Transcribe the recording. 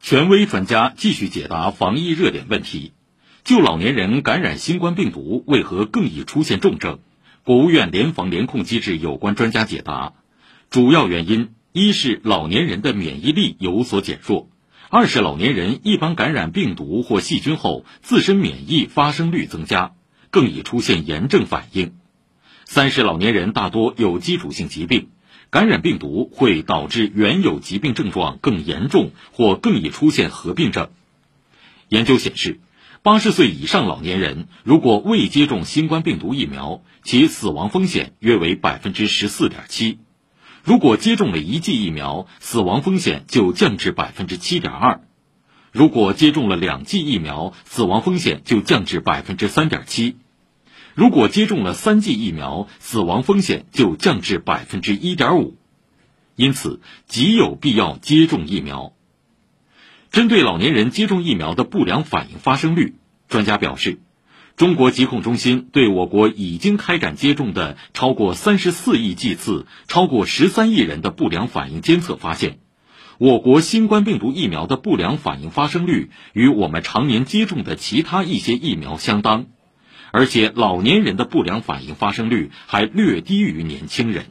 权威专家继续解答防疫热点问题。就老年人感染新冠病毒为何更易出现重症，国务院联防联控机制有关专家解答，主要原因一是老年人的免疫力有所减弱，二是老年人一般感染病毒或细菌后，自身免疫发生率增加，更易出现炎症反应，三是老年人大多有基础性疾病。感染病毒会导致原有疾病症状更严重或更易出现合并症。研究显示，八十岁以上老年人如果未接种新冠病毒疫苗，其死亡风险约为百分之十四点七；如果接种了一剂疫苗，死亡风险就降至百分之七点二；如果接种了两剂疫苗，死亡风险就降至百分之三点七。如果接种了三剂疫苗，死亡风险就降至百分之一点五，因此极有必要接种疫苗。针对老年人接种疫苗的不良反应发生率，专家表示，中国疾控中心对我国已经开展接种的超过三十四亿剂次、超过十三亿人的不良反应监测发现，我国新冠病毒疫苗的不良反应发生率与我们常年接种的其他一些疫苗相当。而且，老年人的不良反应发生率还略低于年轻人。